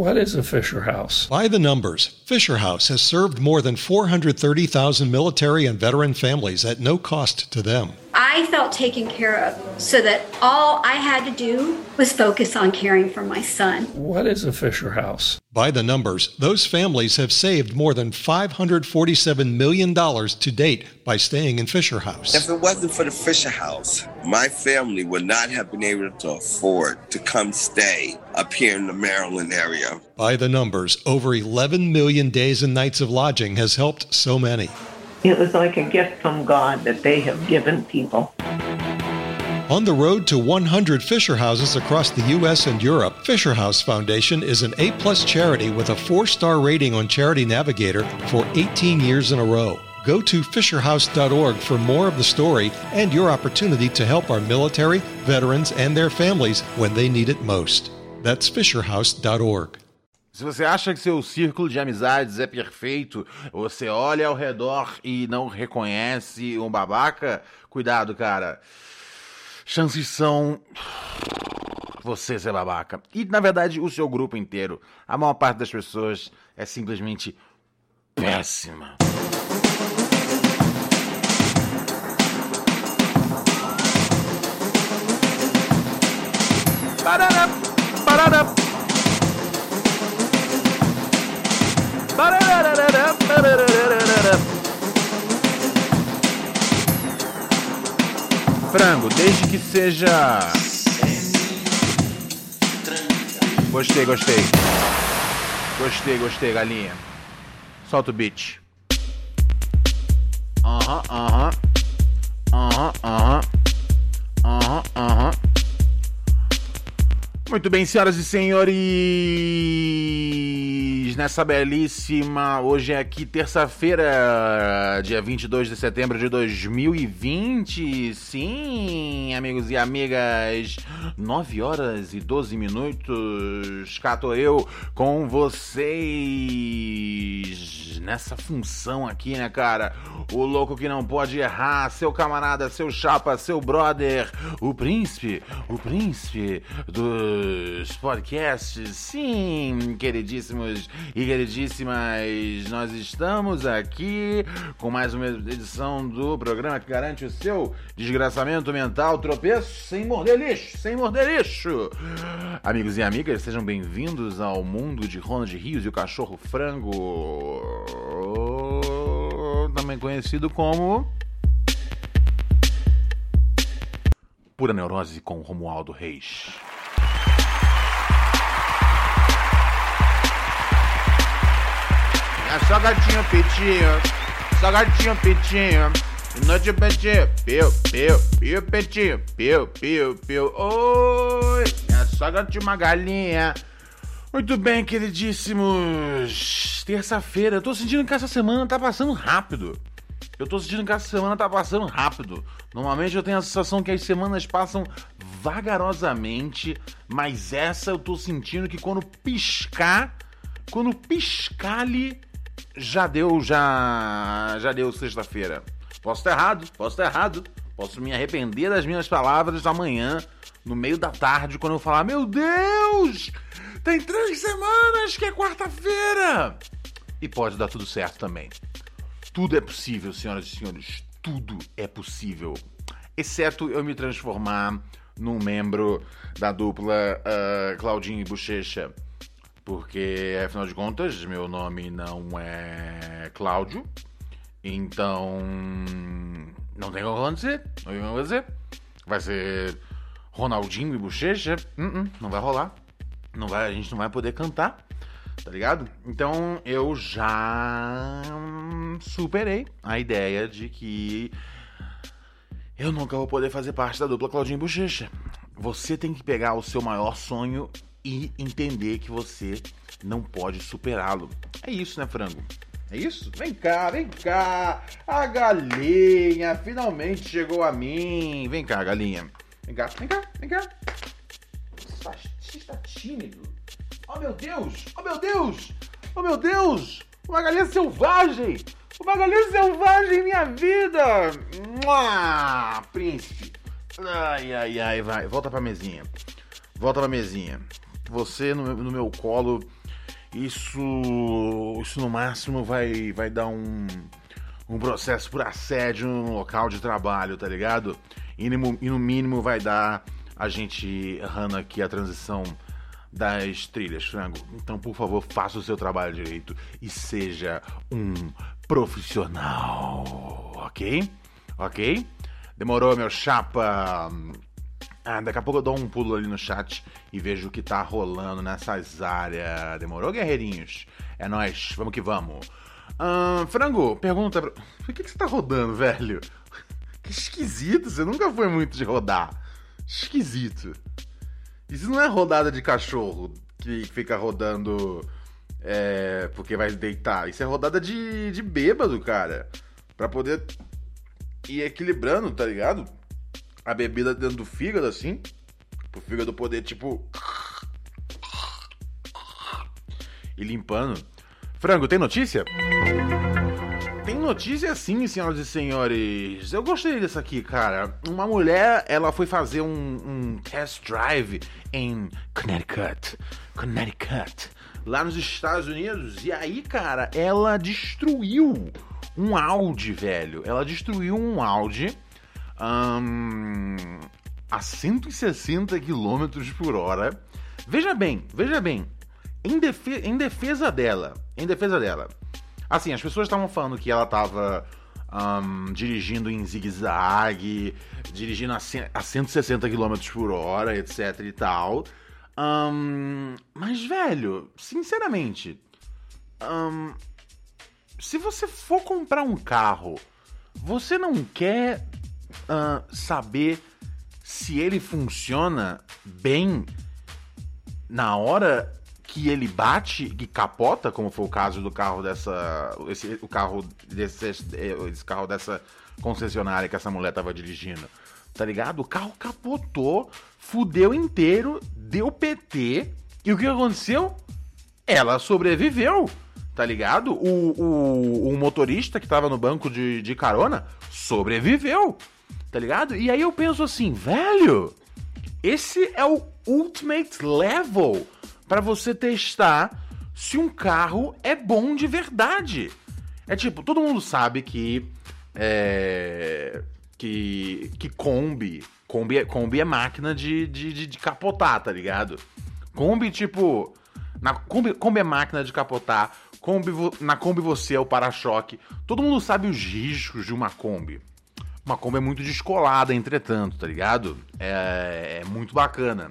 What is a Fisher House? By the numbers, Fisher House has served more than 430,000 military and veteran families at no cost to them. I felt taken care of so that all I had to do was focus on caring for my son. What is a Fisher House? By the numbers, those families have saved more than $547 million to date by staying in Fisher House. If it wasn't for the Fisher House, my family would not have been able to afford to come stay up here in the Maryland area. By the numbers, over 11 million days and nights of lodging has helped so many. It was like a gift from God that they have given people. On the road to 100 Fisher Houses across the U.S. and Europe, Fisher House Foundation is an A-plus charity with a four-star rating on Charity Navigator for 18 years in a row. Go to fisherhouse.org for more of the story and your opportunity to help our military, veterans, and their families when they need it most. That's fisherhouse.org. Se você acha que seu círculo de amizades é perfeito, você olha ao redor e não reconhece um babaca, cuidado, cara. Chances são você ser babaca. E na verdade, o seu grupo inteiro, a maior parte das pessoas é simplesmente péssima. Parará, parará. Frango, desde que seja. Gostei, gostei. Gostei, gostei, galinha. Solta o beat. Aham, aham. Aham, aham. Aham, aham. Muito bem, senhoras e senhores, nessa belíssima, hoje é aqui terça-feira, dia 22 de setembro de 2020, sim, amigos e amigas, 9 horas e 12 minutos, cá tô eu com vocês, nessa função aqui, né, cara, o louco que não pode errar, seu camarada, seu chapa, seu brother, o príncipe, o príncipe do dos podcasts. Sim, queridíssimos e queridíssimas, nós estamos aqui com mais uma edição do programa que garante o seu desgraçamento mental, tropeço sem morder lixo, sem morder lixo. Amigos e amigas, sejam bem-vindos ao mundo de Ronald Rios e o cachorro frango, também conhecido como Pura Neurose com Romualdo Reis. É só gatinho petinho, só gatinho petinho. Noite petinho, piu, piu, piu, petinho, piu, piu, piu. Oi, é só gatinho uma galinha. Muito bem, queridíssimos. Terça-feira, eu tô sentindo que essa semana tá passando rápido. Eu tô sentindo que essa semana tá passando rápido. Normalmente eu tenho a sensação que as semanas passam vagarosamente, mas essa eu tô sentindo que quando piscar, quando piscar ali, já deu, já, já deu sexta-feira. Posso estar errado, posso estar errado. Posso me arrepender das minhas palavras amanhã, no meio da tarde, quando eu falar: Meu Deus! Tem três semanas que é quarta-feira! E pode dar tudo certo também. Tudo é possível, senhoras e senhores. Tudo é possível. Exceto eu me transformar num membro da dupla uh, Claudinho e Bochecha. Porque, afinal de contas, meu nome não é Cláudio. Então. Não tem como acontecer. Não tem como acontecer. Vai ser Ronaldinho e Bochecha. Uh -uh, não vai rolar. Não vai, a gente não vai poder cantar. Tá ligado? Então eu já superei a ideia de que eu nunca vou poder fazer parte da dupla Claudinho e Bochecha. Você tem que pegar o seu maior sonho e entender que você não pode superá-lo. É isso, né, frango? É isso? Vem cá, vem cá. A galinha finalmente chegou a mim. Vem cá, galinha. Vem cá, vem cá, vem cá. Você está tímido. Oh, meu Deus! Oh, meu Deus! Oh, meu Deus! Uma galinha selvagem! Uma galinha selvagem, minha vida! Mua! Príncipe! Ai, ai, ai, vai. Volta pra mesinha. Volta pra mesinha. Você no, no meu colo Isso, isso no máximo vai, vai dar um, um processo por assédio no local de trabalho, tá ligado? E no, e no mínimo vai dar a gente errando aqui a transição das trilhas, frango. Então, por favor, faça o seu trabalho direito e seja um profissional, ok? Ok? Demorou, meu chapa? Ah, daqui a pouco eu dou um pulo ali no chat e vejo o que tá rolando nessas áreas. Demorou, guerreirinhos? É nóis, vamos que vamos. Frango, pergunta. Por que, que você tá rodando, velho? Que esquisito, você nunca foi muito de rodar. Esquisito. Isso não é rodada de cachorro que fica rodando é, porque vai deitar. Isso é rodada de, de bêbado, cara. Pra poder ir equilibrando, tá ligado? A bebida dentro do fígado, assim. Pro fígado poder, tipo. E limpando. Frango, tem notícia? Tem notícia sim, senhoras e senhores. Eu gostei dessa aqui, cara. Uma mulher, ela foi fazer um, um test drive em Connecticut. Connecticut. Lá nos Estados Unidos. E aí, cara, ela destruiu um Audi, velho. Ela destruiu um Audi um, a 160 km por hora. Veja bem, veja bem. Em, defe em defesa dela, em defesa dela, Assim, as pessoas estavam falando que ela estava um, dirigindo em zigue-zague, dirigindo a, a 160 km por hora, etc e tal. Um, mas, velho, sinceramente, um, se você for comprar um carro, você não quer uh, saber se ele funciona bem na hora que ele bate e capota, como foi o caso do carro dessa. Esse, o carro desse, esse carro dessa concessionária que essa mulher tava dirigindo. Tá ligado? O carro capotou, fudeu inteiro, deu PT. E o que aconteceu? Ela sobreviveu, tá ligado? O, o, o motorista que tava no banco de, de carona sobreviveu, tá ligado? E aí eu penso assim, velho, esse é o ultimate level para você testar se um carro é bom de verdade. É tipo, todo mundo sabe que é, que que Kombi, Kombi é, Kombi é máquina de, de, de, capotar, tá ligado? Kombi tipo, na Kombi, Kombi é máquina de capotar. Kombi, na Kombi você é o para-choque. Todo mundo sabe os riscos de uma Kombi. Uma Kombi é muito descolada, entretanto, tá ligado? É, é muito bacana.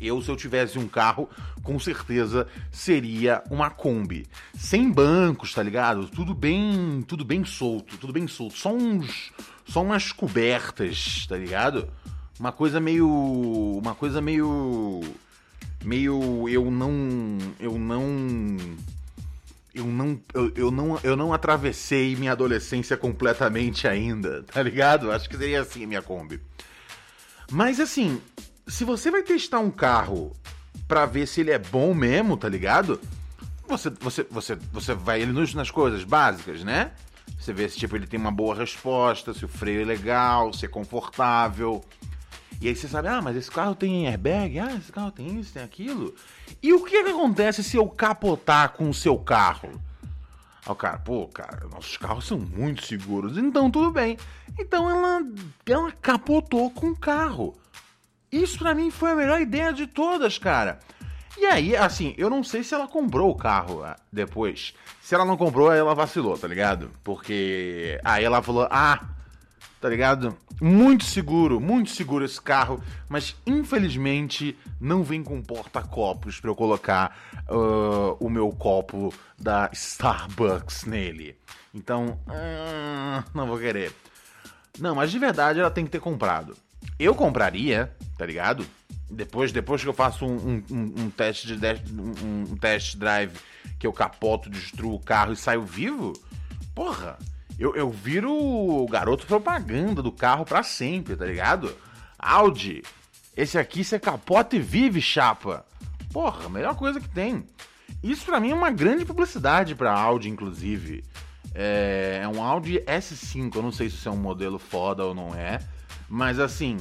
Eu, se eu tivesse um carro, com certeza seria uma Kombi. Sem bancos, tá ligado? Tudo bem, tudo bem solto, tudo bem solto. Só uns, só umas cobertas, tá ligado? Uma coisa meio, uma coisa meio meio eu não eu não eu não eu, eu não eu não atravessei minha adolescência completamente ainda, tá ligado? Acho que seria assim minha Kombi. Mas assim, se você vai testar um carro para ver se ele é bom mesmo, tá ligado? Você, você, você, você vai ele nas coisas básicas, né? Você vê se tipo ele tem uma boa resposta, se o freio é legal, se é confortável. E aí você sabe, ah, mas esse carro tem airbag, ah, esse carro tem isso, tem aquilo. E o que, que acontece se eu capotar com o seu carro? Aí o cara, pô, cara, nossos carros são muito seguros, então tudo bem. Então ela, ela capotou com o carro. Isso para mim foi a melhor ideia de todas, cara. E aí, assim, eu não sei se ela comprou o carro ah, depois. Se ela não comprou, ela vacilou, tá ligado? Porque aí ela falou: ah, tá ligado? Muito seguro, muito seguro esse carro, mas infelizmente não vem com porta-copos para eu colocar uh, o meu copo da Starbucks nele. Então, uh, não vou querer. Não, mas de verdade ela tem que ter comprado. Eu compraria, tá ligado? Depois, depois que eu faço um, um, um teste de um, um test drive que eu capoto, destruo o carro e saio vivo, porra, eu, eu viro o garoto propaganda do carro para sempre, tá ligado? Audi, esse aqui você capota e vive, chapa. Porra, melhor coisa que tem. Isso para mim é uma grande publicidade pra Audi, inclusive. É, é um Audi S5, eu não sei se é um modelo foda ou não é. Mas assim,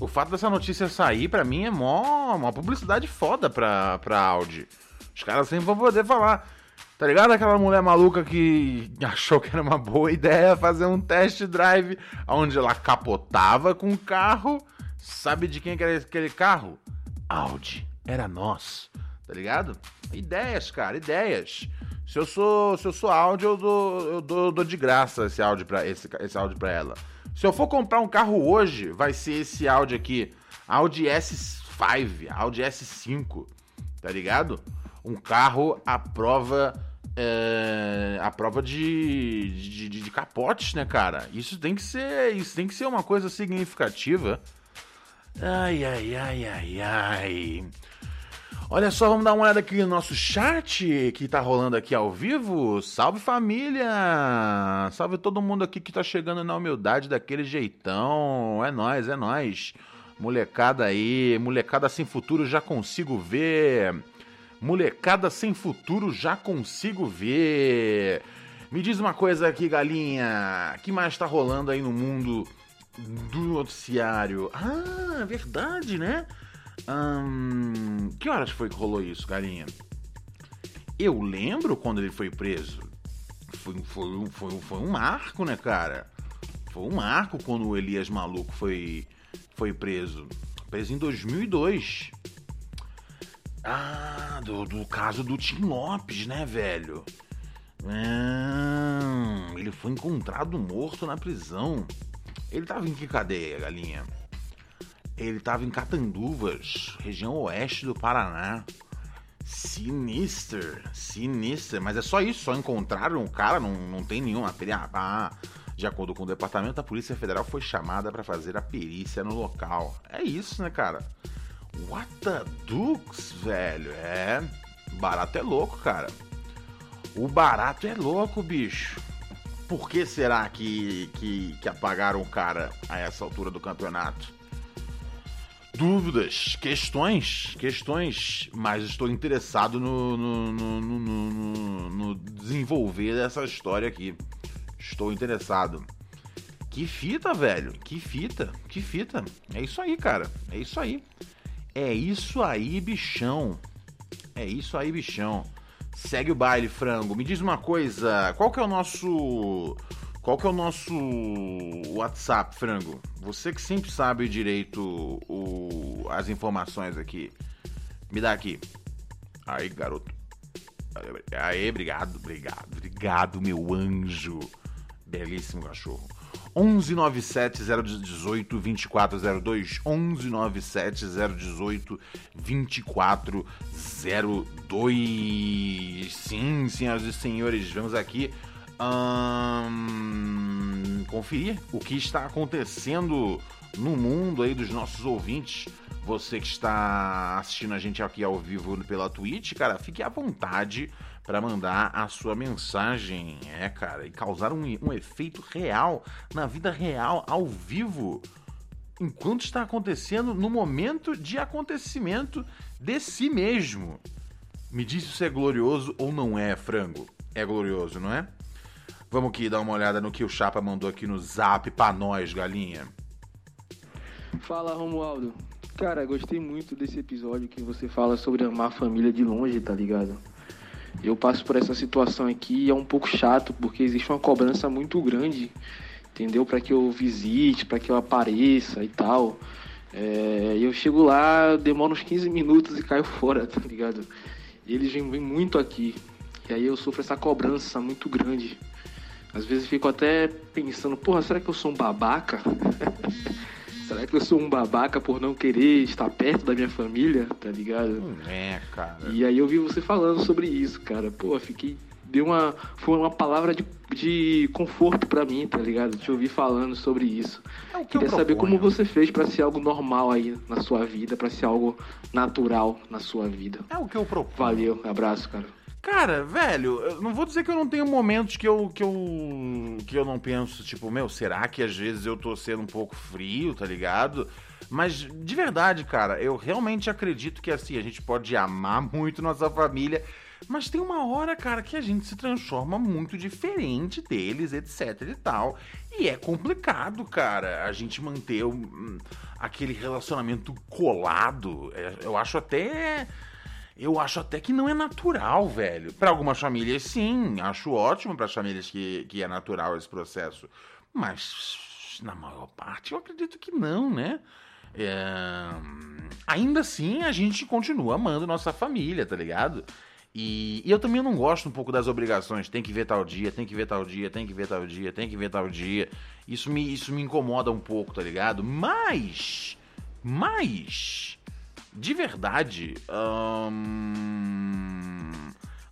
o fato dessa notícia sair, para mim, é mó, uma publicidade foda pra, pra Audi. Os caras sempre vão poder falar. Tá ligado aquela mulher maluca que achou que era uma boa ideia fazer um test drive onde ela capotava com o carro? Sabe de quem que era aquele carro? Audi. Era nós. Tá ligado? Ideias, cara, ideias. Se eu sou, se eu sou Audi, eu dou, eu dou, dou de graça esse Audi para esse, esse Audi para ela. Se eu for comprar um carro hoje, vai ser esse Audi aqui, Audi S5, Audi S5, tá ligado? Um carro à prova é, a prova de, de, de, de capotes, né, cara? Isso tem que ser, isso tem que ser uma coisa significativa. Ai, ai, ai, ai, ai. Olha só, vamos dar uma olhada aqui no nosso chat que tá rolando aqui ao vivo. Salve família! Salve todo mundo aqui que tá chegando na humildade daquele jeitão. É nós, é nós. Molecada aí, molecada sem futuro já consigo ver. Molecada sem futuro já consigo ver. Me diz uma coisa aqui, galinha. O que mais tá rolando aí no mundo do noticiário? Ah, verdade, né? Hum, que horas foi que rolou isso, carinha? Eu lembro quando ele foi preso. Foi, foi, foi, foi um marco, né, cara? Foi um marco quando o Elias Maluco foi, foi preso. Preso em 2002. Ah, do, do caso do Tim Lopes, né, velho? Hum, ele foi encontrado morto na prisão. Ele tava em que cadeia, galinha? Ele estava em Catanduvas, região oeste do Paraná. Sinister, sinister, mas é só isso, só encontraram o cara, não, não tem nenhuma. Ah, de acordo com o departamento, a Polícia Federal foi chamada para fazer a perícia no local. É isso, né, cara? What the dukes, velho? É. Barato é louco, cara. O barato é louco, bicho. Por que será que, que, que apagaram o cara a essa altura do campeonato? dúvidas, questões, questões, mas estou interessado no, no, no, no, desenvolver dessa história aqui. Estou interessado. Que fita, velho. Que fita, que fita. É isso aí, cara. É isso aí. É isso aí, bichão. É isso aí, bichão. Segue o baile, frango. Me diz uma coisa, qual que é o nosso qual que é o nosso WhatsApp, frango? Você que sempre sabe direito o, as informações aqui. Me dá aqui. Aí, garoto. Aí, obrigado, obrigado, obrigado, meu anjo. Belíssimo cachorro. 1197 018 2402 1197 018 2402 Sim, senhoras e senhores, vamos aqui hum, conferir o que está acontecendo no mundo aí dos nossos ouvintes. Você que está assistindo a gente aqui ao vivo pela Twitch, cara, fique à vontade para mandar a sua mensagem, é, cara, e causar um, um efeito real na vida real, ao vivo enquanto está acontecendo no momento de acontecimento de si mesmo. Me diz se é glorioso ou não é, frango. É glorioso, não é? Vamos aqui dar uma olhada no que o Chapa mandou aqui no zap pra nós, galinha. Fala, Romualdo. Cara, gostei muito desse episódio que você fala sobre amar a família de longe, tá ligado? Eu passo por essa situação aqui e é um pouco chato, porque existe uma cobrança muito grande, entendeu? Para que eu visite, para que eu apareça e tal. É, eu chego lá, demoro uns 15 minutos e caio fora, tá ligado? E eles vêm muito aqui. E aí eu sofro essa cobrança muito grande. Às vezes fico até pensando, porra, será que eu sou um babaca? será que eu sou um babaca por não querer estar perto da minha família, tá ligado? É, cara. E aí eu vi você falando sobre isso, cara. Pô, fiquei. Deu uma. Foi uma palavra de, de conforto para mim, tá ligado? Te ouvir falando sobre isso. É que Queria saber como você fez para ser algo normal aí na sua vida, para ser algo natural na sua vida. É o que eu proponho. Valeu, abraço, cara. Cara, velho, eu não vou dizer que eu não tenho momentos que eu, que eu que eu não penso, tipo, meu, será que às vezes eu tô sendo um pouco frio, tá ligado? Mas de verdade, cara, eu realmente acredito que assim, a gente pode amar muito nossa família, mas tem uma hora, cara, que a gente se transforma muito diferente deles, etc e tal. E é complicado, cara, a gente manter um, aquele relacionamento colado. É, eu acho até eu acho até que não é natural, velho. Para algumas famílias, sim. Acho ótimo para as famílias que, que é natural esse processo. Mas, na maior parte, eu acredito que não, né? É... Ainda assim, a gente continua amando nossa família, tá ligado? E, e, eu também não gosto um pouco das obrigações. Tem que ver tal dia, tem que ver tal dia, tem que ver tal dia, tem que ver tal dia. Isso me, isso me incomoda um pouco, tá ligado? Mas. Mas. De verdade. Hum,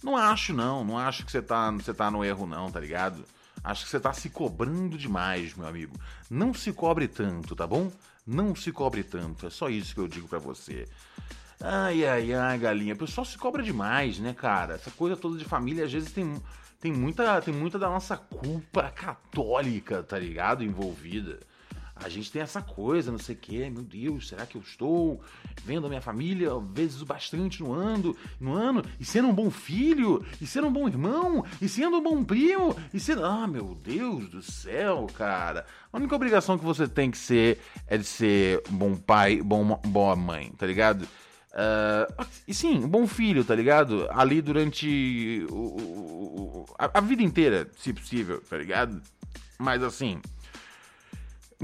não acho, não. Não acho que você tá, você tá no erro, não, tá ligado? Acho que você tá se cobrando demais, meu amigo. Não se cobre tanto, tá bom? Não se cobre tanto. É só isso que eu digo para você. Ai, ai, ai, galinha. O pessoal se cobra demais, né, cara? Essa coisa toda de família, às vezes tem, tem, muita, tem muita da nossa culpa católica, tá ligado? Envolvida. A gente tem essa coisa, não sei o quê, meu Deus, será que eu estou vendo a minha família vezes bastante no ano, no ano, e sendo um bom filho, e sendo um bom irmão, e sendo um bom primo, e sendo. Ah, meu Deus do céu, cara. A única obrigação que você tem que ser é de ser um bom pai, bom, boa mãe, tá ligado? Uh, e sim, um bom filho, tá ligado? Ali durante o, o, a, a, vida inteira, se possível, tá ligado? Mas assim,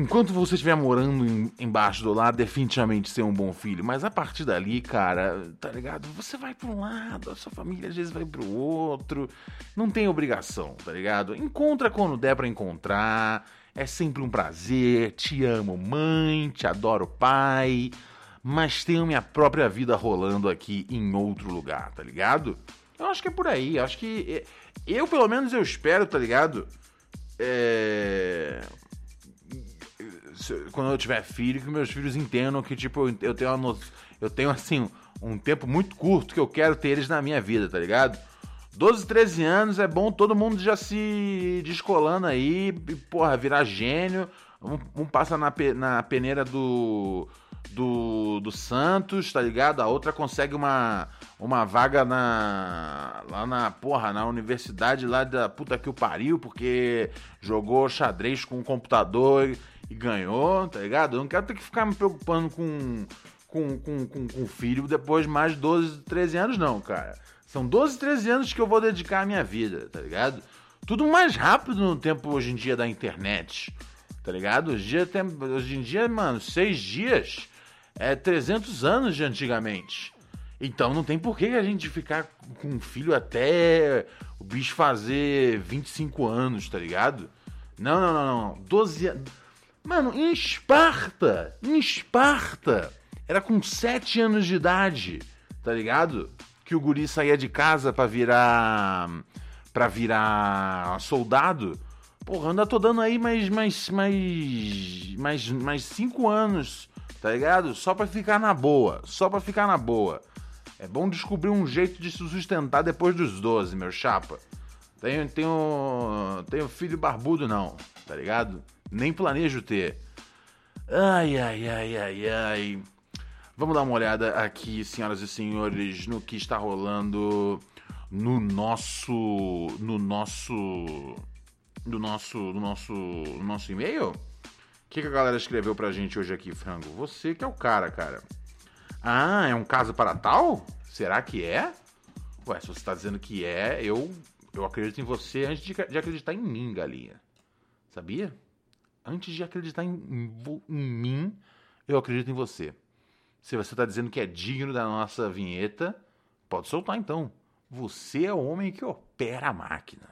enquanto você estiver morando em, embaixo do lar, definitivamente ser um bom filho. Mas a partir dali, cara, tá ligado? Você vai pra um lado, a sua família às vezes vai pro outro. Não tem obrigação, tá ligado? Encontra quando der pra encontrar. É sempre um prazer. Te amo, mãe. Te adoro, pai mas tenho minha própria vida rolando aqui em outro lugar, tá ligado? Eu acho que é por aí, acho que. Eu, pelo menos, eu espero, tá ligado? É... Quando eu tiver filho, que meus filhos entendam que, tipo, eu tenho, no... eu tenho assim, um tempo muito curto que eu quero ter eles na minha vida, tá ligado? 12, 13 anos é bom todo mundo já se descolando aí, e, porra, virar gênio. Um, um passa na, na peneira do do, do Santos, tá ligado? A outra consegue uma, uma vaga na lá na porra, na universidade lá da puta que o pariu, porque jogou xadrez com o computador e, ganhou, tá ligado? Eu não quero ter que ficar me preocupando com com, com, com, com filho depois de mais de 12, 13 anos, não, cara. São 12, 13 anos que eu vou dedicar à minha vida, tá ligado? Tudo mais rápido no tempo hoje em dia da internet, tá ligado? Hoje, dia, hoje em dia, mano, seis dias é 300 anos de antigamente. Então não tem por que a gente ficar com um filho até o bicho fazer 25 anos, tá ligado? Não, não, não, não. 12 anos. Mano, em Esparta, em Esparta, era com 7 anos de idade, tá ligado? Que o guri saía de casa para virar para virar soldado. Porra, ainda tô dando aí mais mais mais mais mais 5 anos tá ligado? Só pra ficar na boa, só pra ficar na boa. É bom descobrir um jeito de se sustentar depois dos 12, meu chapa. Tenho, tenho, tenho filho barbudo não, tá ligado? Nem planejo ter. Ai, ai, ai, ai, ai. Vamos dar uma olhada aqui, senhoras e senhores, no que está rolando no nosso, no nosso, no nosso, no nosso, no nosso e-mail que, que a galera escreveu pra gente hoje aqui, Frango? Você que é o cara, cara. Ah, é um caso para tal? Será que é? Ué, se você tá dizendo que é, eu, eu acredito em você antes de, de acreditar em mim, galinha. Sabia? Antes de acreditar em, em, em mim, eu acredito em você. Se você tá dizendo que é digno da nossa vinheta, pode soltar então. Você é o homem que opera a máquina.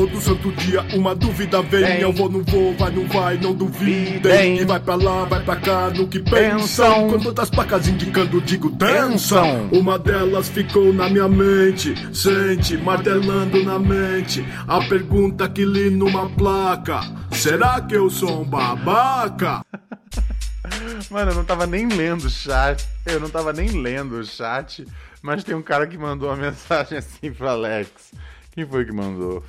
Todo santo dia uma dúvida vem. vem. Eu vou, não vou, vai, não vai, não duvidem. E vai pra lá, vai pra cá, no que pensam. Com todas placas indicando, digo, dançam. Uma delas ficou na minha mente. Sente, martelando na mente. A pergunta que li numa placa: Será que eu sou um babaca? Mano, eu não tava nem lendo o chat. Eu não tava nem lendo o chat. Mas tem um cara que mandou uma mensagem assim pro Alex. Quem foi que mandou?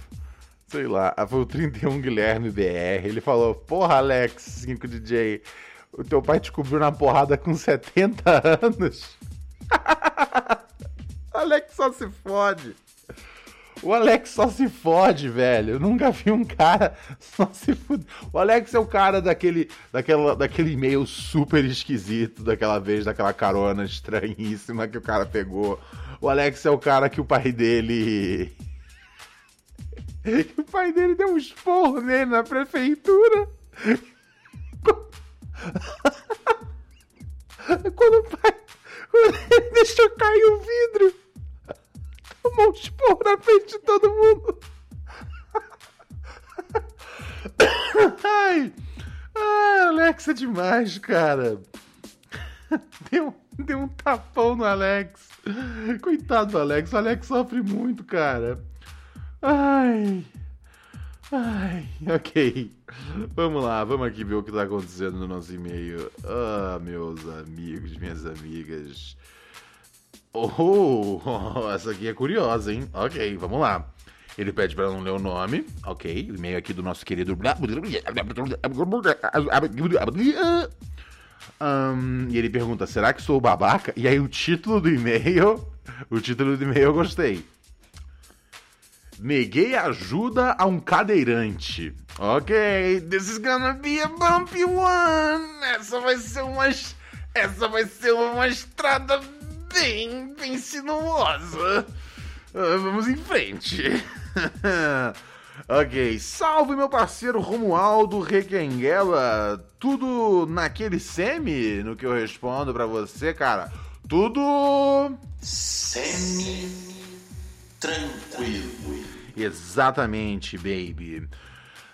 Sei lá, foi o 31 Guilherme BR. Ele falou: Porra, Alex, 5 DJ, o teu pai te cobriu na porrada com 70 anos. Alex só se fode. O Alex só se fode, velho. Eu nunca vi um cara só se fuder. O Alex é o cara daquele, daquela, daquele e-mail super esquisito, daquela vez, daquela carona estranhíssima que o cara pegou. O Alex é o cara que o pai dele. O pai dele deu um esporro nele na prefeitura. Quando o pai. Ele deixou cair o vidro tomou um esporro na frente de todo mundo. Ai, ah, Alex é demais, cara. Deu, deu um tapão no Alex. Coitado do Alex, o Alex sofre muito, cara. Ai. Ai, ok. Vamos lá, vamos aqui ver o que tá acontecendo no nosso e-mail. Ah, meus amigos, minhas amigas. Oh, essa aqui é curiosa, hein? Ok, vamos lá. Ele pede para não ler o nome. Ok, o e-mail aqui do nosso querido. Um, e ele pergunta: será que sou babaca? E aí o título do e-mail. O título do e-mail eu gostei. Neguei ajuda a um cadeirante. Ok, this is gonna be a bumpy one. Essa vai ser uma. Essa vai ser uma estrada bem, bem sinuosa. Uh, vamos em frente. ok, salve meu parceiro Romualdo Requenguela. Tudo naquele semi no que eu respondo para você, cara? Tudo. Semi tranquilo. Exatamente, baby.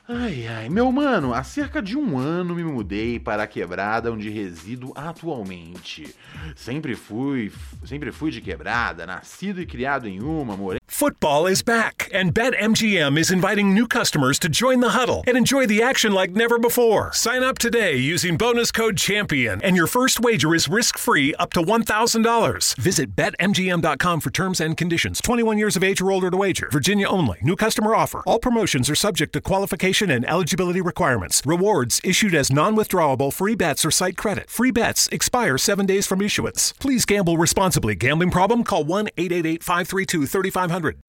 Ai, ai, meu mano, há cerca de um ano me mudei para a quebrada onde resido atualmente. Sempre fui, sempre fui de quebrada, nascido e criado em uma, morei. Football is back, and BetMGM is inviting new customers to join the huddle and enjoy the action like never before. Sign up today using bonus code CHAMPION, and your first wager is risk free up to $1,000. Visit BetMGM.com for terms and conditions. 21 years of age or older to wager. Virginia only. New customer offer. All promotions are subject to qualification and eligibility requirements. Rewards issued as non withdrawable free bets or site credit. Free bets expire seven days from issuance. Please gamble responsibly. Gambling problem? Call 1 888 532 3500.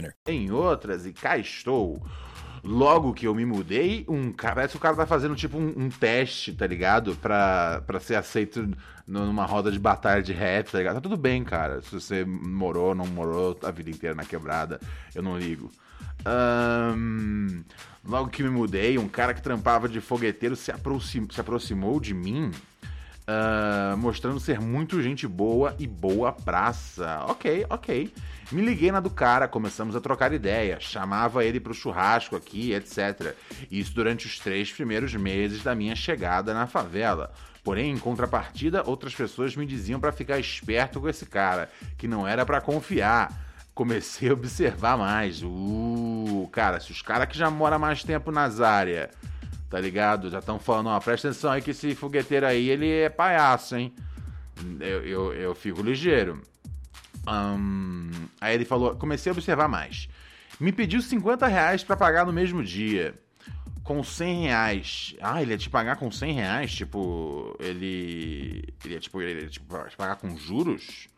winner. Em outras, e cá estou. Logo que eu me mudei, um cara. Parece que o cara tá fazendo tipo um, um teste, tá ligado? Pra, pra ser aceito numa roda de batalha de rap, tá ligado? Tá tudo bem, cara. Se você morou, não morou a vida inteira na quebrada, eu não ligo. Um, logo que me mudei, um cara que trampava de fogueteiro se, aproxim, se aproximou de mim. Uh, mostrando ser muito gente boa e boa praça. Ok, ok. Me liguei na do cara, começamos a trocar ideia, chamava ele pro churrasco aqui, etc. Isso durante os três primeiros meses da minha chegada na favela. Porém, em contrapartida, outras pessoas me diziam para ficar esperto com esse cara, que não era para confiar. Comecei a observar mais. Uh, cara, se os caras que já moram mais tempo nas áreas tá ligado? Já estão falando, ó, presta atenção aí que esse fogueteiro aí, ele é palhaço, hein? Eu, eu, eu fico ligeiro. Um, aí ele falou, comecei a observar mais. Me pediu 50 reais pra pagar no mesmo dia. Com 100 reais. Ah, ele ia te pagar com 100 reais? Tipo, ele. Ele ia, tipo, ele ia tipo, te pagar com juros?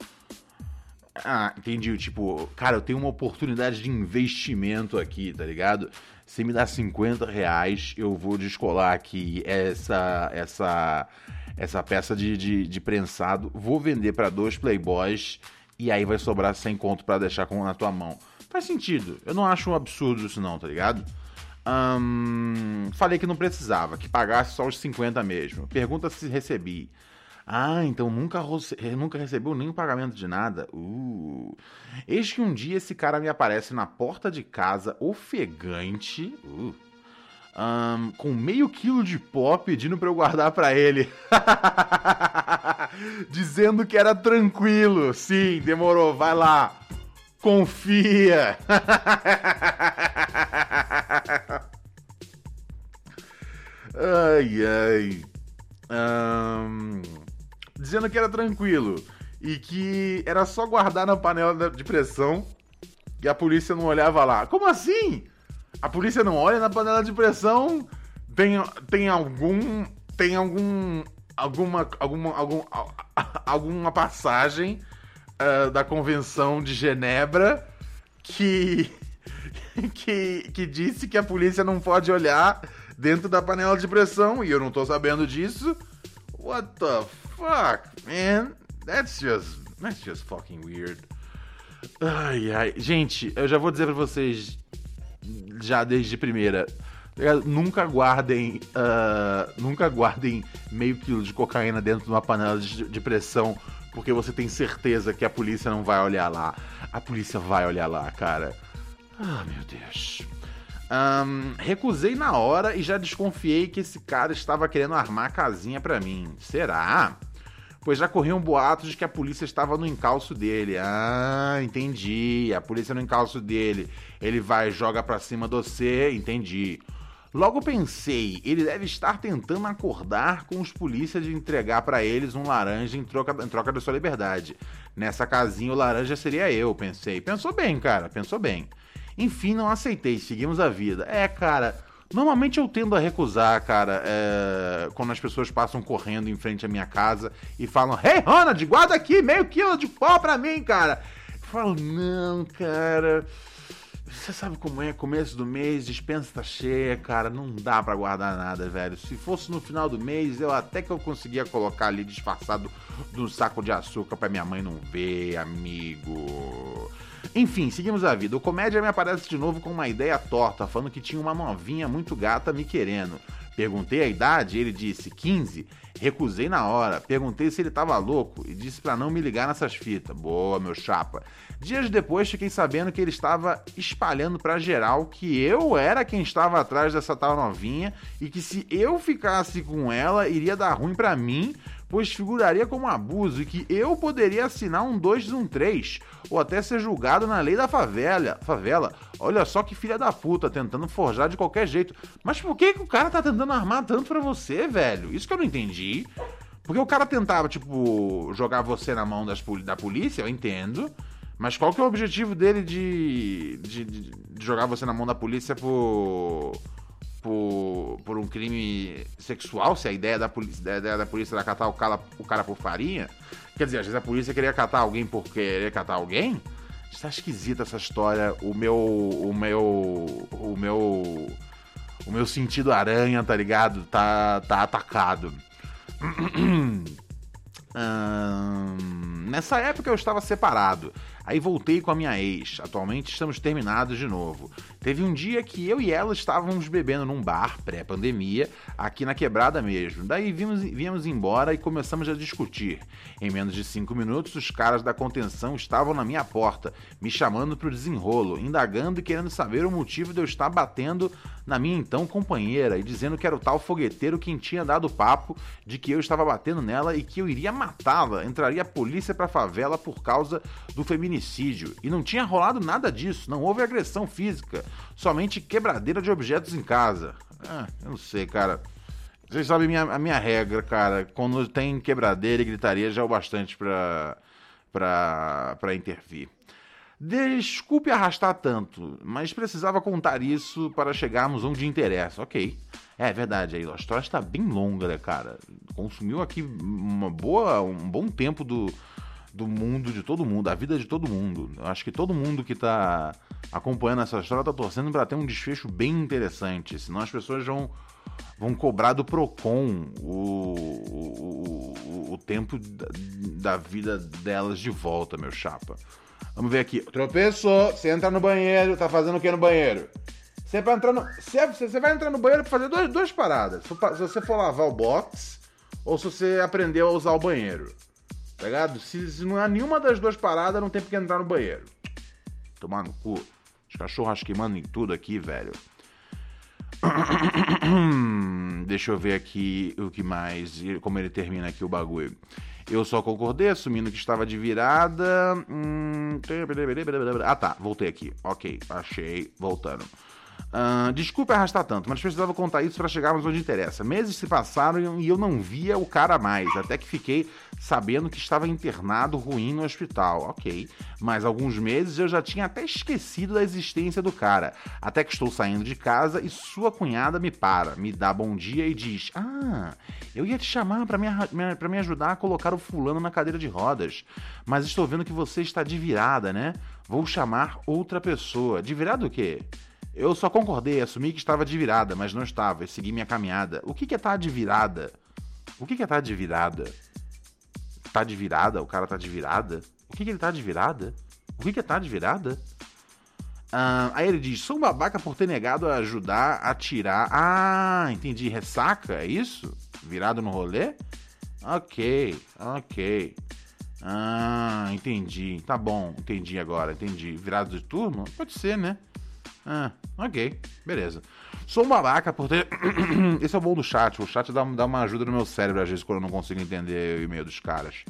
Ah, entendi. Tipo, cara, eu tenho uma oportunidade de investimento aqui, tá ligado? Se me dá 50 reais, eu vou descolar aqui essa essa essa peça de, de, de prensado, vou vender para dois playboys e aí vai sobrar 100 conto para deixar com, na tua mão. Faz sentido. Eu não acho um absurdo isso não, tá ligado? falei que não precisava, que pagasse só os 50 mesmo. Pergunta se recebi. Ah, então nunca, nunca recebeu nenhum pagamento de nada? Uh. Eis que um dia esse cara me aparece na porta de casa, ofegante, uh, um, com meio quilo de pó, pedindo pra eu guardar pra ele. Dizendo que era tranquilo. Sim, demorou, vai lá. Confia! ai, ai. Um, dizendo que era tranquilo e que era só guardar na panela de pressão e a polícia não olhava lá. Como assim? A polícia não olha na panela de pressão? Tem, tem algum. Tem algum. Alguma. Alguma. Algum, alguma passagem uh, da Convenção de Genebra que. Que, que disse que a polícia não pode olhar dentro da panela de pressão e eu não tô sabendo disso. What the fuck, man? That's just that's just fucking weird. Ai ai, gente, eu já vou dizer para vocês já desde primeira. Nunca guardem, uh, nunca guardem meio quilo de cocaína dentro de uma panela de, de pressão porque você tem certeza que a polícia não vai olhar lá. A polícia vai olhar lá, cara. Ah, meu Deus. Um, recusei na hora e já desconfiei que esse cara estava querendo armar casinha para mim. Será? Pois já corriam boatos de que a polícia estava no encalço dele. Ah, entendi. A polícia no encalço dele. Ele vai joga pra cima do você, entendi. Logo pensei, ele deve estar tentando acordar com os polícias de entregar para eles um laranja em troca, em troca da sua liberdade. Nessa casinha o laranja seria eu, pensei. Pensou bem, cara, pensou bem. Enfim, não aceitei, seguimos a vida. É, cara, normalmente eu tendo a recusar, cara, é, quando as pessoas passam correndo em frente à minha casa e falam: Hey, Ronald, guarda aqui meio quilo de pó pra mim, cara. Eu falo: Não, cara. Você sabe como é, começo do mês, dispensa tá cheia, cara, não dá para guardar nada, velho. Se fosse no final do mês, eu até que eu conseguia colocar ali disfarçado do saco de açúcar para minha mãe não ver, amigo. Enfim, seguimos a vida. O comédia me aparece de novo com uma ideia torta, falando que tinha uma novinha muito gata me querendo. Perguntei a idade, ele disse 15. Recusei na hora. Perguntei se ele tava louco e disse para não me ligar nessas fitas. Boa, meu chapa. Dias depois fiquei sabendo que ele estava espalhando para geral que eu era quem estava atrás dessa tal novinha e que se eu ficasse com ela iria dar ruim para mim, pois figuraria como abuso e que eu poderia assinar um 213 ou até ser julgado na lei da favela. Favela. Olha só que filha da puta, tentando forjar de qualquer jeito. Mas por que, que o cara tá tentando armar tanto pra você, velho? Isso que eu não entendi. Porque o cara tentava, tipo, jogar você na mão das, da polícia, eu entendo. Mas qual que é o objetivo dele de, de, de jogar você na mão da polícia por por, por um crime sexual, se a ideia da polícia, a ideia da polícia era catar o cara, o cara por farinha. Quer dizer, às vezes a polícia queria catar alguém por querer catar alguém. Está esquisita essa história. O meu. O meu. O meu. O meu sentido aranha, tá ligado? Tá, tá atacado. hum, nessa época eu estava separado. Aí voltei com a minha ex. Atualmente estamos terminados de novo. Teve um dia que eu e ela estávamos bebendo num bar, pré-pandemia, aqui na quebrada mesmo. Daí vimos, viemos embora e começamos a discutir. Em menos de cinco minutos, os caras da contenção estavam na minha porta, me chamando pro desenrolo, indagando e querendo saber o motivo de eu estar batendo na minha então companheira e dizendo que era o tal fogueteiro quem tinha dado papo de que eu estava batendo nela e que eu iria matá-la. Entraria a polícia pra favela por causa do feminicídio. E não tinha rolado nada disso, não houve agressão física somente quebradeira de objetos em casa. Ah, eu não sei, cara. Vocês sabem minha, a minha regra, cara. Quando tem quebradeira e gritaria já é o bastante pra, pra, pra intervir. Desculpe arrastar tanto, mas precisava contar isso para chegarmos onde interessa. Ok. É verdade, aí a história está bem longa, né, cara? Consumiu aqui uma boa, um bom tempo do, do mundo, de todo mundo, da vida de todo mundo. Eu acho que todo mundo que está acompanhando essa história tá torcendo para ter um desfecho bem interessante. Senão as pessoas vão, vão cobrar do Procon o, o, o, o tempo da, da, vida delas de volta, meu chapa. Vamos ver aqui. Tropeçou, você entra no banheiro, tá fazendo o que no banheiro? Você vai entrar no, você, você vai entrar no banheiro para fazer duas, duas paradas. Se você for lavar o box ou se você aprendeu a usar o banheiro. Tá ligado? Se, se não há nenhuma das duas paradas, não tem porque entrar no banheiro. Tomar no cu. Os cachorros queimando em tudo aqui, velho. Deixa eu ver aqui o que mais. Como ele termina aqui o bagulho. Eu só concordei, assumindo que estava de virada. Hum... Ah tá, voltei aqui. Ok, achei. Voltando. Uh, desculpe arrastar tanto, mas precisava contar isso para chegarmos onde interessa. Meses se passaram e eu não via o cara mais, até que fiquei sabendo que estava internado ruim no hospital. Ok, mas alguns meses eu já tinha até esquecido da existência do cara. Até que estou saindo de casa e sua cunhada me para, me dá bom dia e diz: Ah, eu ia te chamar para me, pra me ajudar a colocar o fulano na cadeira de rodas, mas estou vendo que você está de virada, né? Vou chamar outra pessoa. De virada o quê? Eu só concordei, assumi que estava de virada, mas não estava, e segui minha caminhada. O que, que é estar tá de virada? O que, que é estar tá de virada? Tá de virada? O cara tá de virada? O que, que ele tá de virada? O que, que é estar tá de virada? Ah, aí ele diz: sou um babaca por ter negado a ajudar a tirar. Ah, entendi. Ressaca? É isso? Virado no rolê? Ok, ok. Ah, entendi. Tá bom, entendi agora, entendi. Virado de turno? Pode ser, né? Ah, ok, beleza. Sou um babaca por ter. Esse é o bom do chat. O chat dá, dá uma ajuda no meu cérebro, às vezes, quando eu não consigo entender o e-mail dos caras.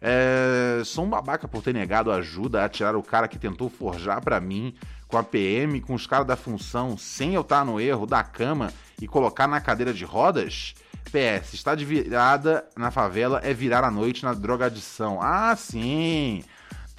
É... Sou um babaca por ter negado ajuda a tirar o cara que tentou forjar para mim com a PM, com os caras da função, sem eu estar no erro, da cama e colocar na cadeira de rodas? PS, está de virada na favela é virar a noite na drogadição. Ah, sim!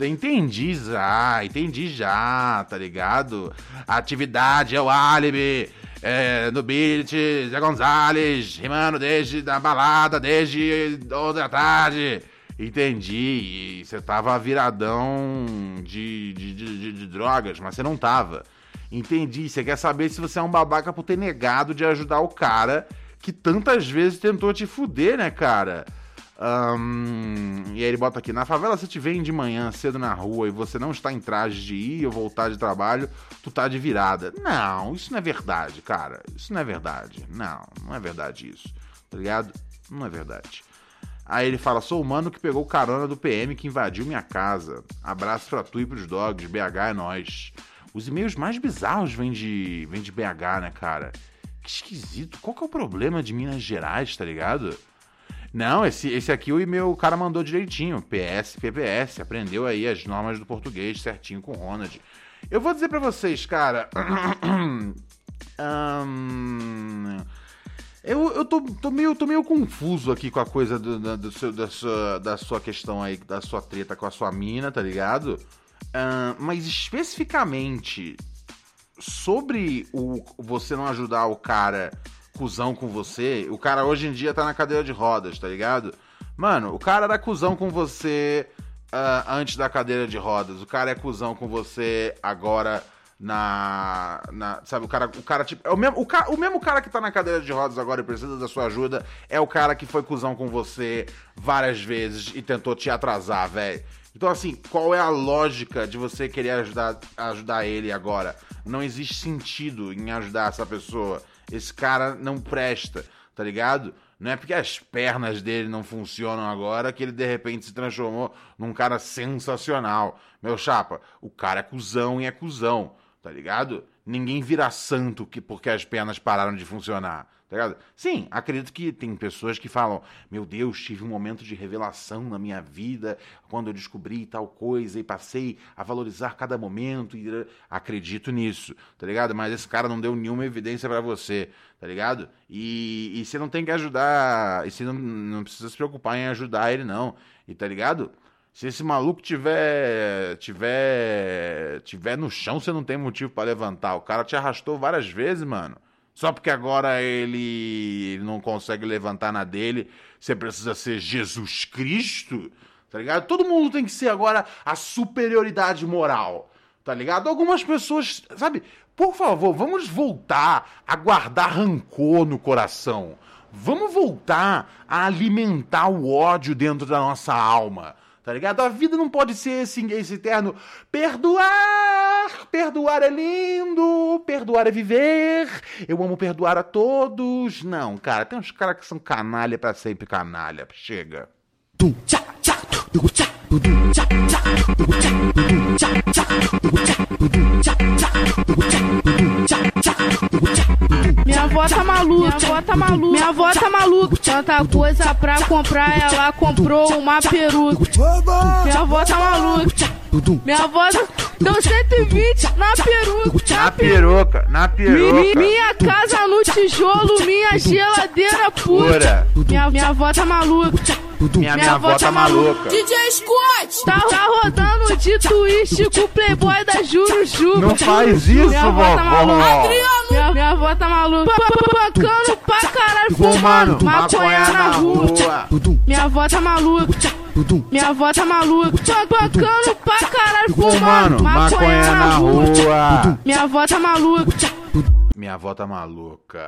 Entendi já, entendi já, tá ligado? Atividade é o álibi. É, no beat, Zé Gonzalez, rimando desde da balada, desde outra tarde. Entendi. Você tava viradão de, de, de, de, drogas, mas você não tava. Entendi. Você quer saber se você é um babaca por ter negado de ajudar o cara que tantas vezes tentou te fuder, né, cara? Um, e aí ele bota aqui: na favela, se te vem de manhã cedo na rua e você não está em traje de ir ou voltar de trabalho, tu tá de virada. Não, isso não é verdade, cara. Isso não é verdade. Não, não é verdade isso. Tá ligado? Não é verdade. Aí ele fala: sou o mano que pegou carona do PM que invadiu minha casa. Abraço pra tu e pros dogs. BH é nós. Os e-mails mais bizarros vêm de, vêm de BH, né, cara? Que esquisito. Qual que é o problema de Minas Gerais, tá ligado? Não, esse, esse aqui o e-mail o cara mandou direitinho. PS, PPS. Aprendeu aí as normas do português certinho com o Ronald. Eu vou dizer para vocês, cara. um, eu, eu tô, tô, meio, tô meio confuso aqui com a coisa do, do, do seu, da, sua, da sua questão aí, da sua treta com a sua mina, tá ligado? Um, mas especificamente sobre o você não ajudar o cara cuzão com você, o cara hoje em dia tá na cadeira de rodas, tá ligado? Mano, o cara era cuzão com você uh, antes da cadeira de rodas, o cara é cuzão com você agora na, na, sabe o cara o cara tipo é o mesmo o, ca, o mesmo cara que tá na cadeira de rodas agora e precisa da sua ajuda é o cara que foi cuzão com você várias vezes e tentou te atrasar velho então assim qual é a lógica de você querer ajudar ajudar ele agora não existe sentido em ajudar essa pessoa esse cara não presta, tá ligado? Não é porque as pernas dele não funcionam agora que ele de repente se transformou num cara sensacional. Meu chapa, o cara é cuzão e é cuzão, tá ligado? Ninguém vira santo que porque as pernas pararam de funcionar. Tá ligado? Sim, acredito que tem pessoas que falam: Meu Deus, tive um momento de revelação na minha vida quando eu descobri tal coisa e passei a valorizar cada momento. E... Acredito nisso, tá ligado? Mas esse cara não deu nenhuma evidência para você, tá ligado? E, e você não tem que ajudar, e você não, não precisa se preocupar em ajudar ele, não. E tá ligado? Se esse maluco tiver tiver tiver no chão, você não tem motivo para levantar. O cara te arrastou várias vezes, mano. Só porque agora ele não consegue levantar na dele, você precisa ser Jesus Cristo, tá ligado? Todo mundo tem que ser agora a superioridade moral, tá ligado? Algumas pessoas, sabe? Por favor, vamos voltar a guardar rancor no coração. Vamos voltar a alimentar o ódio dentro da nossa alma. Tá ligado? A vida não pode ser esse, esse eterno perdoar, perdoar é lindo, perdoar é viver, eu amo perdoar a todos. Não, cara, tem uns caras que são canalha para sempre canalha. Chega. Minha avó tá maluca, minha avó tá maluca, minha avó tá maluca. Tanta coisa pra comprar, ela comprou uma peruca. Minha avó tá maluca. Minha avó deu 120 na peruca. Na peruca, na peruca. Mi- minha casa no tijolo, minha geladeira pura. Minha, minha avó tá maluca. Minha, minha avó tá maluca. DJ Scott! Tá, tá rodando de twist com o playboy da Juro Juba. Não faz isso, minha avó tá vovó. maluca. Minha, minha avó tá maluca. Bancando pra caralho, fumando maconha na rua. Minha avó tá maluca. Minha avó tá maluca. Bancando pra caralho, Fumando maconha na rua. Minha avó tá maluca. Minha avó tá maluca.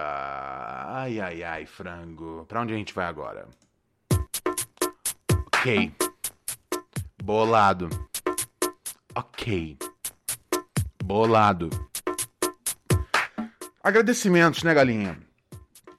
Ai, ai, ai, frango. Pra onde a gente vai agora? Ok. Bolado. Ok. Bolado. Agradecimentos, né, galinha?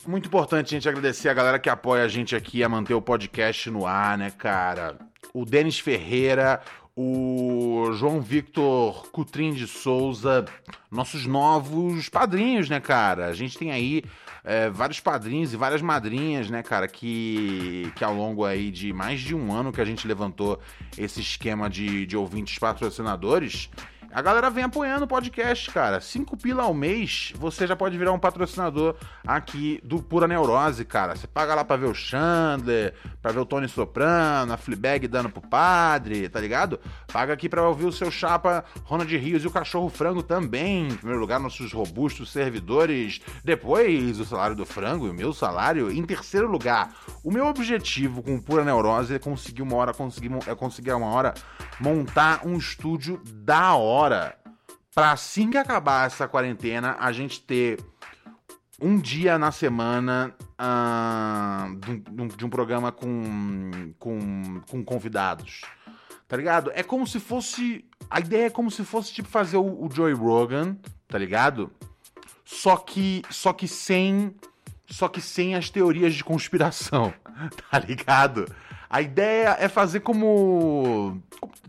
Muito importante a gente agradecer a galera que apoia a gente aqui a manter o podcast no ar, né, cara? O Denis Ferreira, o João Victor Cutrim de Souza, nossos novos padrinhos, né, cara? A gente tem aí é, vários padrinhos e várias madrinhas, né, cara, que, que ao longo aí de mais de um ano que a gente levantou esse esquema de, de ouvintes patrocinadores, a galera vem apoiando o podcast, cara. Cinco pila ao mês, você já pode virar um patrocinador aqui do Pura Neurose, cara. Você paga lá pra ver o Chandler, pra ver o Tony Soprano, a Fleabag dando pro padre, tá ligado? Paga aqui pra ouvir o seu chapa Ronald Rios e o Cachorro Frango também. Em primeiro lugar, nossos robustos servidores. Depois, o salário do frango e o meu salário. Em terceiro lugar, o meu objetivo com Pura Neurose é conseguir uma hora, conseguir, é conseguir uma hora montar um estúdio da hora. Pra assim que acabar essa quarentena, a gente ter um dia na semana um, de um programa com, com, com convidados. Tá ligado? É como se fosse. A ideia é como se fosse tipo fazer o, o Joey Rogan, tá ligado? Só que. Só que sem. Só que sem as teorias de conspiração, tá ligado? A ideia é fazer como.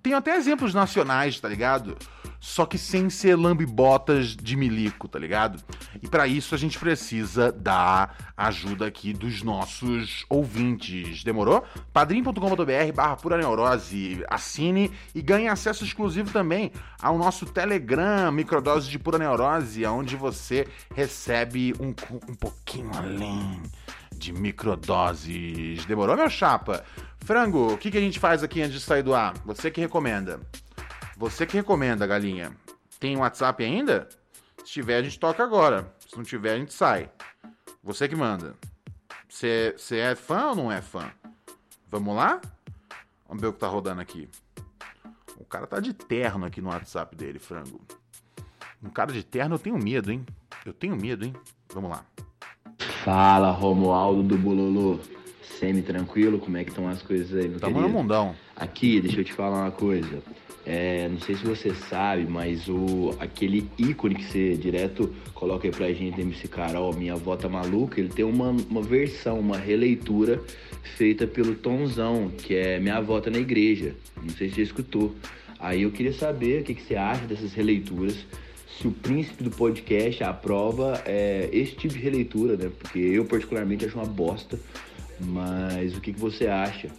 Tem até exemplos nacionais, tá ligado? Só que sem ser lambibotas de milico, tá ligado? E pra isso a gente precisa da ajuda aqui dos nossos ouvintes. Demorou? padrim.com.br barra pura neurose. Assine e ganhe acesso exclusivo também ao nosso Telegram, microdose de pura neurose, onde você recebe um, um pouquinho além de microdoses. Demorou, meu chapa? Frango, o que, que a gente faz aqui antes de sair do ar? Você que recomenda. Você que recomenda, galinha. Tem WhatsApp ainda? Se tiver, a gente toca agora. Se não tiver, a gente sai. Você que manda. Você é fã ou não é fã? Vamos lá? Vamos ver o que tá rodando aqui. O cara tá de terno aqui no WhatsApp dele, frango. Um cara de terno eu tenho medo, hein? Eu tenho medo, hein? Vamos lá. Fala, Romualdo do Bololô. Semi-tranquilo, como é que estão as coisas aí, meu Tamo no mundão. Aqui, deixa eu te falar uma coisa. É, não sei se você sabe, mas o aquele ícone que você direto coloca aí pra gente, MC Carol, Minha Avó Tá Maluca, ele tem uma, uma versão, uma releitura feita pelo Tonzão, que é Minha Avó Tá na Igreja. Não sei se você escutou. Aí eu queria saber o que, que você acha dessas releituras. Se o príncipe do podcast aprova é, esse tipo de releitura, né? Porque eu particularmente acho uma bosta. Mas o que, que você acha,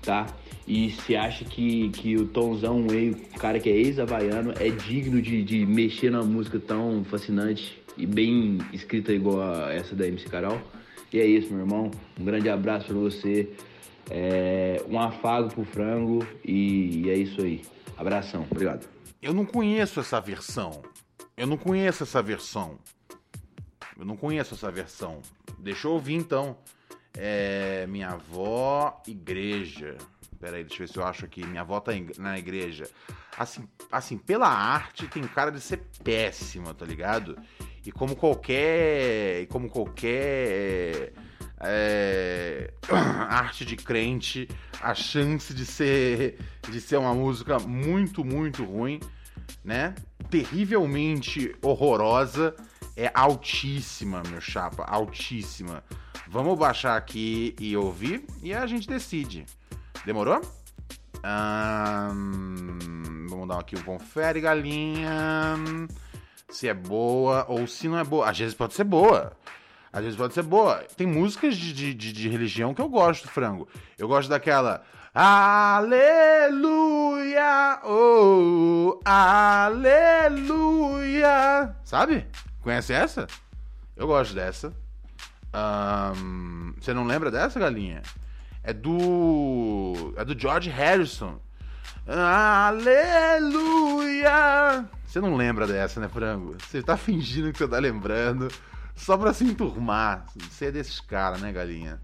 tá? E se acha que, que o Tomzão, o cara que é ex-havaiano, é digno de, de mexer na música tão fascinante e bem escrita igual a essa da MC Carol? E é isso, meu irmão. Um grande abraço pra você. É, um afago pro frango e, e é isso aí. Abração. Obrigado. Eu não conheço essa versão. Eu não conheço essa versão. Eu não conheço essa versão. Deixa eu ouvir então. É, minha avó, igreja. Pera aí, deixa eu ver se eu acho aqui. Minha avó tá na igreja. Assim, assim, pela arte tem cara de ser péssima, tá ligado? E como qualquer. E como qualquer. é, arte de crente, a chance de ser de ser uma música muito, muito ruim, né? Terrivelmente horrorosa, é altíssima, meu chapa, altíssima. Vamos baixar aqui e ouvir e a gente decide. Demorou? Vamos dar aqui um confere, galinha. Se é boa ou se não é boa. Às vezes pode ser boa. Às vezes pode ser boa. Tem músicas de, de, de, de religião que eu gosto, frango. Eu gosto daquela. Aleluia! Oh, aleluia! Sabe? Conhece essa? Eu gosto dessa. Ahn, você não lembra dessa, galinha? É do. É do George Harrison. Aleluia! Você não lembra dessa, né, frango? Você tá fingindo que você tá lembrando. Só pra se enturmar. Você é desses caras, né, galinha?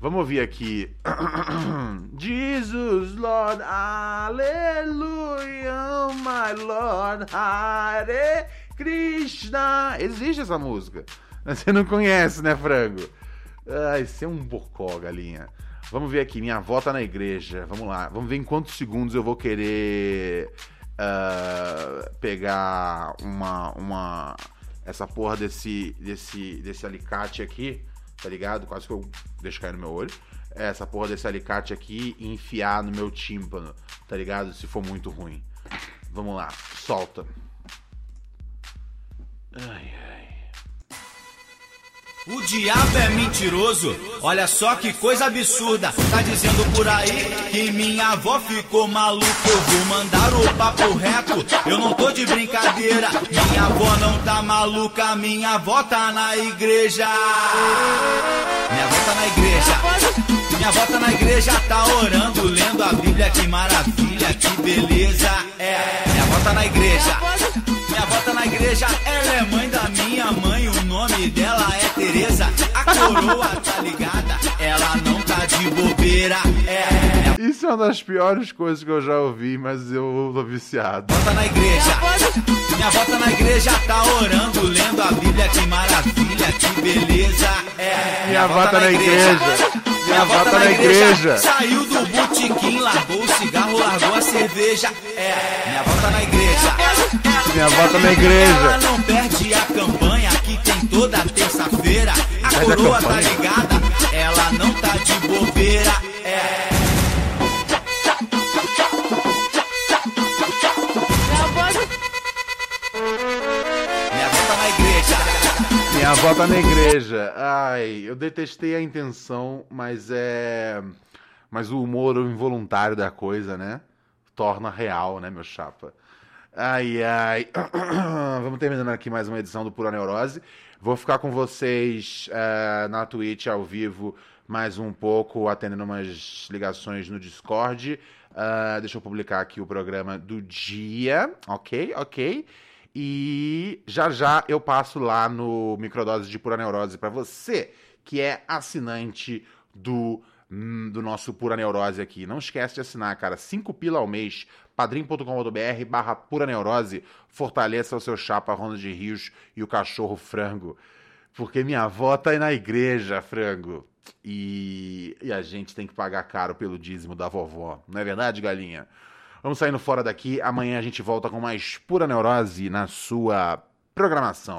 Vamos ouvir aqui. Jesus, Lord, Aleluia, my Lord, Hare Krishna. Existe essa música. Você não conhece, né, frango? Ai, você é um bocó, galinha. Vamos ver aqui, minha avó tá na igreja. Vamos lá, vamos ver em quantos segundos eu vou querer ah, pegar uma, uma. Essa porra desse, desse, desse alicate aqui, tá ligado? Quase que eu deixo cair no meu olho. Essa porra desse alicate aqui e enfiar no meu tímpano, tá ligado? Se for muito ruim. Vamos lá, solta. Ai, ai. O diabo é mentiroso, olha só que coisa absurda. Tá dizendo por aí que minha avó ficou maluca. Eu vou mandar o papo reto, eu não tô de brincadeira. Minha avó não tá maluca, minha avó tá na igreja. Minha avó tá na igreja. Minha avó tá na igreja, tá orando, lendo a Bíblia, que maravilha, que beleza. É, minha avó tá na igreja. Minha avó tá na igreja, ela é mãe da minha mãe, o nome dela é Tereza. A coroa tá ligada, ela não tá de bobeira. É, Isso é uma das piores coisas que eu já ouvi, mas eu tô viciado. tá na igreja. Minha tá na igreja, tá orando, lendo a Bíblia, que maravilha, que beleza. É, Minha tá na igreja. Minha avó tá na igreja. Saiu do botequim, largou o cigarro, largou a cerveja. É, minha avó tá na igreja. Minha avó tá na igreja. Ela não perde a campanha tem toda terça-feira. A a coroa tá ligada, ela não tá de bobeira. É. Minha avó tá na igreja. Minha avó tá na igreja. Ai, eu detestei a intenção, mas é. Mas o humor involuntário da coisa, né? Torna real, né, meu chapa? Ai, ai. Vamos terminando aqui mais uma edição do Pura Neurose. Vou ficar com vocês eh, na Twitch ao vivo mais um pouco, atendendo umas ligações no Discord. Ah, deixa eu publicar aqui o programa do dia, ok? Ok. E já já eu passo lá no Microdose de Pura Neurose para você que é assinante do, hum, do nosso Pura Neurose aqui. Não esquece de assinar, cara. 5 pila ao mês, padrim.com.br barra Pura Neurose. Fortaleça o seu chapa Ronda de Rios e o cachorro frango. Porque minha avó tá aí na igreja, frango. E, e a gente tem que pagar caro pelo dízimo da vovó. Não é verdade, galinha? Vamos saindo fora daqui. Amanhã a gente volta com mais pura neurose na sua programação.